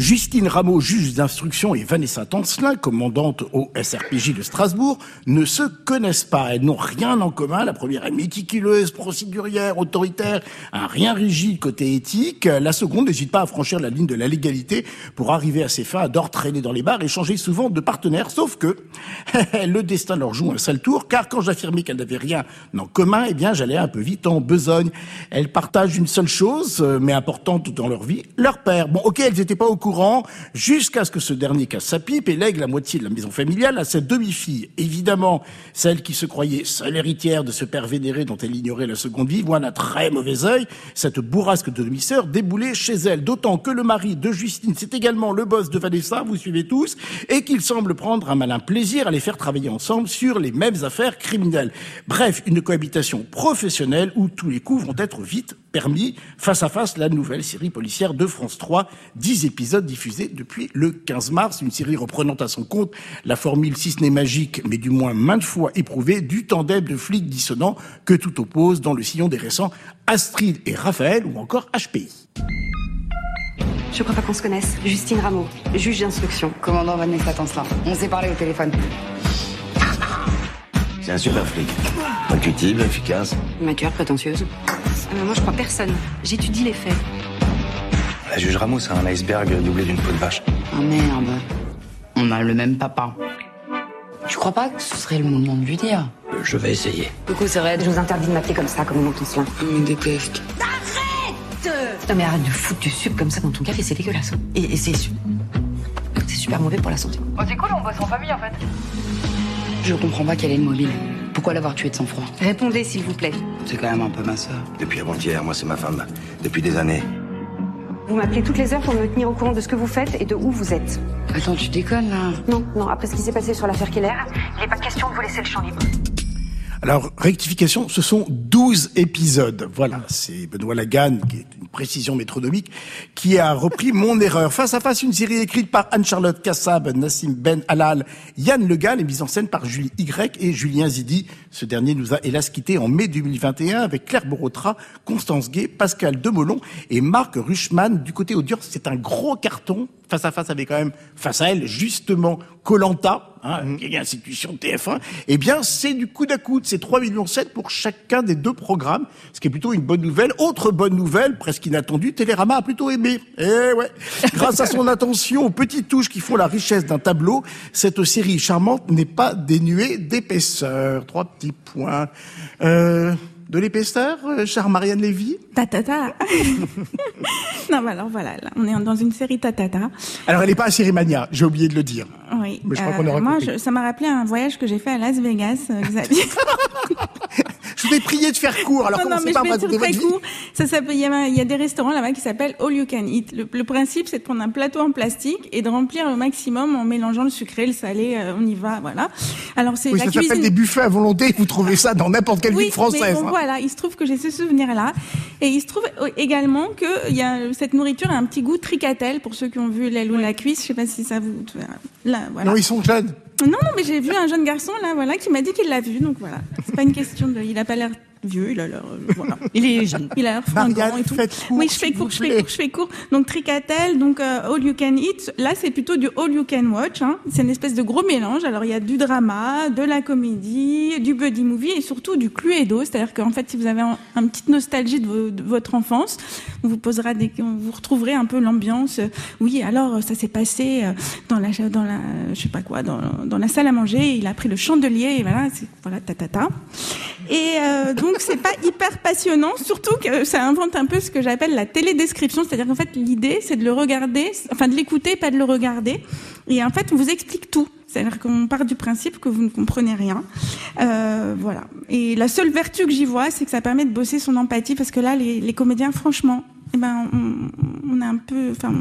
Justine Rameau, juge d'instruction, et Vanessa Tancelin, commandante au SRPJ de Strasbourg, ne se connaissent pas. Elles n'ont rien en commun. La première est méticuleuse, procédurière, autoritaire, un rien rigide côté éthique. La seconde n'hésite pas à franchir la ligne de la légalité pour arriver à ses fins, adore traîner dans les bars et changer souvent de partenaire. Sauf que le destin leur joue un sale tour, car quand j'affirmais qu'elles n'avaient rien en commun, eh bien, j'allais un peu vite en besogne. Elles partagent une seule chose, euh, mais importante dans leur vie, leur père. Bon, ok, elles n'étaient pas au courant, jusqu'à ce que ce dernier casse sa pipe et lègue la moitié de la maison familiale à cette demi-fille. Évidemment, celle qui se croyait seule héritière de ce père vénéré dont elle ignorait la seconde vie, voit d'un très mauvais œil cette bourrasque de demi-sœur débouler chez elle. D'autant que le mari de Justine, c'est également le boss de Vanessa, vous suivez tous, et qu'il semble prendre un malin plaisir à les faire travailler ensemble sur les mêmes affaires criminelles. Bref, une cohabitation professionnelle où tous les coups vont être vite permis. Face à face, la nouvelle série policière de France 3, 10 épisodes diffusés depuis le 15 mars, une série reprenant à son compte la formule, si ce n'est magique, mais du moins maintes fois éprouvée, du tandem de flics dissonants que tout oppose dans le sillon des récents Astrid et Raphaël ou encore HPI. Je crois pas qu'on se connaisse. Justine Rameau, juge d'instruction. Commandant Vanessa Tancelin. On s'est parlé au téléphone. C'est un super flic. Intuitive, efficace. Mature, prétentieuse. Euh, moi, je crois personne. J'étudie les faits. La juge Ramos, c'est un iceberg doublé d'une peau de vache. Ah merde. On a le même papa. Tu crois pas que ce serait le moment de lui dire Je vais essayer. Coucou, c'est Red. Je vous interdis de m'appeler comme ça, comme on cela. Je me déteste. Non mais arrête de foutre du sucre comme ça dans ton café, c'est dégueulasse. Et, et c'est su- c'est super mauvais pour la santé. Oh, c'est cool, on bosse en famille en fait. Je comprends pas quel est le mobile. Pourquoi l'avoir tué de sang-froid Répondez s'il vous plaît. C'est quand même un peu ma sœur. Depuis avant-hier, moi c'est ma femme. Depuis des années. Vous m'appelez toutes les heures pour me tenir au courant de ce que vous faites et de où vous êtes. Attends, tu déconnes là Non, non, après ce qui s'est passé sur l'affaire Keller, il n'est pas question de vous laisser le champ libre. Alors, rectification, ce sont 12 épisodes. Voilà, c'est Benoît Lagan, qui est une précision métronomique, qui a repris mon erreur. Face à face, une série écrite par Anne-Charlotte Kassab, Nassim Ben Halal, Yann Le Gall et mise en scène par Julie Y et Julien Zidi. Ce dernier nous a hélas quitté en mai 2021 avec Claire Borotra, Constance Gay, Pascal Demolon et Marc Ruchman. Du côté audience, c'est un gros carton. Face à face avec quand même, face à elle, justement, Colanta, hein, qui est de TF1. Eh bien, c'est du coup d'à coude. C'est 3 millions 7 pour chacun des deux programmes, ce qui est plutôt une bonne nouvelle. Autre bonne nouvelle, presque inattendue, Télérama a plutôt aimé. Eh ouais. Grâce à son attention aux petites touches qui font la richesse d'un tableau, cette série charmante n'est pas dénuée d'épaisseur. Trois petits points. Euh, de l'épaisseur, euh, chère Marianne Lévy? Ta ta ta. non, mais alors voilà, là, on est dans une série ta ta ta. Alors, elle n'est pas à Sérimania, j'ai oublié de le dire. Oui. Mais je crois qu'on aura moi, je- ça m'a rappelé un voyage que j'ai fait à Las Vegas, euh, Xavier. Ai prié de faire court, alors non, non, mais pas je vais très court. Ça s'appelle, il y, a, il y a des restaurants là-bas qui s'appellent All You Can Eat. Le, le principe, c'est de prendre un plateau en plastique et de remplir au maximum en mélangeant le sucré, le salé, euh, on y va, voilà. Alors c'est Oui, la ça s'appelle des buffets à volonté, vous trouvez ça dans n'importe quelle Oui, ville française. mais bon, hein. voilà, il se trouve que j'ai ce souvenir-là. Et il se trouve également que y a, cette nourriture a un petit goût tricatel pour ceux qui ont vu l'aile ou la cuisse. Je sais pas si ça vous... Là, voilà. Non, ils sont jeunes. Non, non, mais j'ai vu un jeune garçon là, voilà, qui m'a dit qu'il l'a vu, donc voilà. C'est pas une question de, il a pas l'air vieux, il a l'air, euh, voilà. Il est jeune. Il a l'air fringant et tout. court, oui, je fais court, je fais court, je fais court. Donc tricatel, donc euh, all you can eat. Là, c'est plutôt du all you can watch. Hein. C'est une espèce de gros mélange. Alors il y a du drama, de la comédie, du buddy movie et surtout du cluedo. C'est-à-dire qu'en fait, si vous avez un, un petite nostalgie de, vo- de votre enfance, on vous posera des, vous retrouverez un peu l'ambiance. Euh, Oui, alors ça s'est passé dans la, dans la, je sais pas quoi, dans, dans la salle à manger. Il a pris le chandelier et voilà, c'est, voilà, ta ta ta. Et euh, donc c'est pas hyper passionnant, surtout que ça invente un peu ce que j'appelle la télédescription, c'est-à-dire qu'en fait l'idée c'est de le regarder, enfin de l'écouter, pas de le regarder. Et en fait on vous explique tout. C'est-à-dire qu'on part du principe que vous ne comprenez rien. Euh, voilà. Et la seule vertu que j'y vois, c'est que ça permet de bosser son empathie, parce que là, les, comédiens, franchement, eh ben, on, on a un peu, enfin,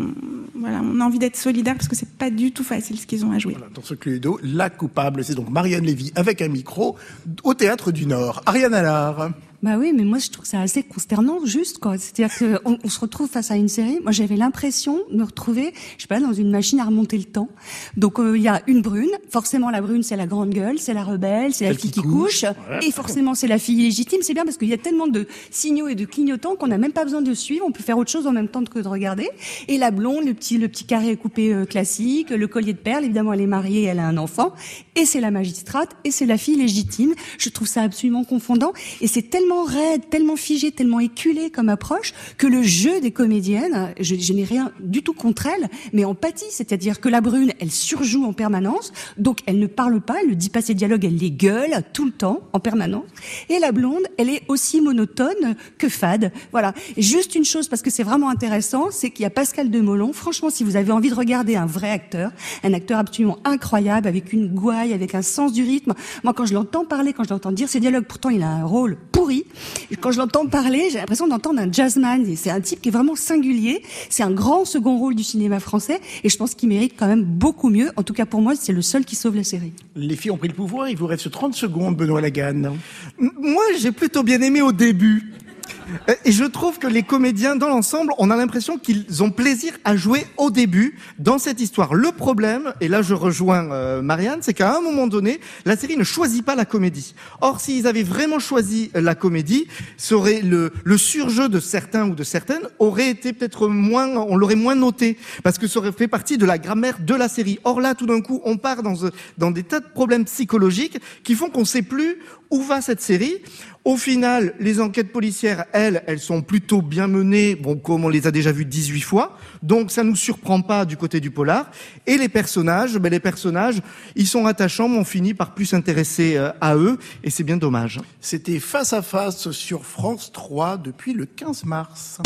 voilà, on a envie d'être solidaire parce que c'est pas du tout facile ce qu'ils ont à jouer. Dans ce Cluedo, la coupable, c'est donc Marianne Lévy avec un micro au Théâtre du Nord. Ariane Allard. Bah oui, mais moi je trouve ça assez consternant, juste quoi. C'est-à-dire qu'on on se retrouve face à une série. Moi j'avais l'impression de me retrouver, je sais pas, dans une machine à remonter le temps. Donc euh, il y a une brune. Forcément la brune c'est la grande gueule, c'est la rebelle, c'est la fille qui, couche, et forcément c'est la fille légitime. C'est bien parce qu'il y a tellement de signaux et de clignotants qu'on n'a même pas besoin de suivre. On peut faire autre chose en même temps que de regarder. Et la blonde, le petit le petit carré coupé euh, classique, le collier de perles. Évidemment elle est mariée, elle a un enfant, et c'est la magistrate, et c'est la fille légitime. Je trouve ça absolument confondant, et c'est tellement tellement raide, tellement figé, tellement éculé comme approche que le jeu des comédiennes, je, n'ai rien du tout contre elles, mais empathie, c'est-à-dire que la brune, elle surjoue en permanence, donc elle ne parle pas, elle ne dit pas ses dialogues, elle les gueule tout le temps, en permanence. Et la blonde, elle est aussi monotone que fade. Voilà. Juste une chose, parce que c'est vraiment intéressant, c'est qu'il y a Pascal Demolon. Franchement, si vous avez envie de regarder un vrai acteur, un acteur absolument incroyable, avec une gouaille, avec un sens du rythme. Moi, quand je l'entends parler, quand je l'entends dire ses dialogues, pourtant il a un rôle pourri, quand je l'entends parler, j'ai l'impression d'entendre un jazzman. C'est un type qui est vraiment singulier. C'est un grand second rôle du cinéma français. Et je pense qu'il mérite quand même beaucoup mieux. En tout cas, pour moi, c'est le seul qui sauve la série. Les filles ont pris le pouvoir. Il vous reste 30 secondes, Benoît Laganne. Moi, j'ai plutôt bien aimé au début. Euh, et je trouve que les comédiens, dans l'ensemble, on a l'impression qu'ils ont plaisir à jouer au début dans cette histoire. Le problème, et là je rejoins euh, Marianne, c'est qu'à un moment donné, la série ne choisit pas la comédie. Or, s'ils avaient vraiment choisi la comédie, serait le, le surjeu de certains ou de certaines aurait été peut-être moins, on l'aurait moins noté, parce que ça aurait fait partie de la grammaire de la série. Or là, tout d'un coup, on part dans, dans des tas de problèmes psychologiques qui font qu'on sait plus où va cette série Au final, les enquêtes policières, elles, elles sont plutôt bien menées, bon, comme on les a déjà vues 18 fois, donc ça nous surprend pas du côté du polar. Et les personnages, ben les personnages, ils sont attachants, mais on finit par plus s'intéresser euh, à eux, et c'est bien dommage. C'était Face à Face sur France 3 depuis le 15 mars.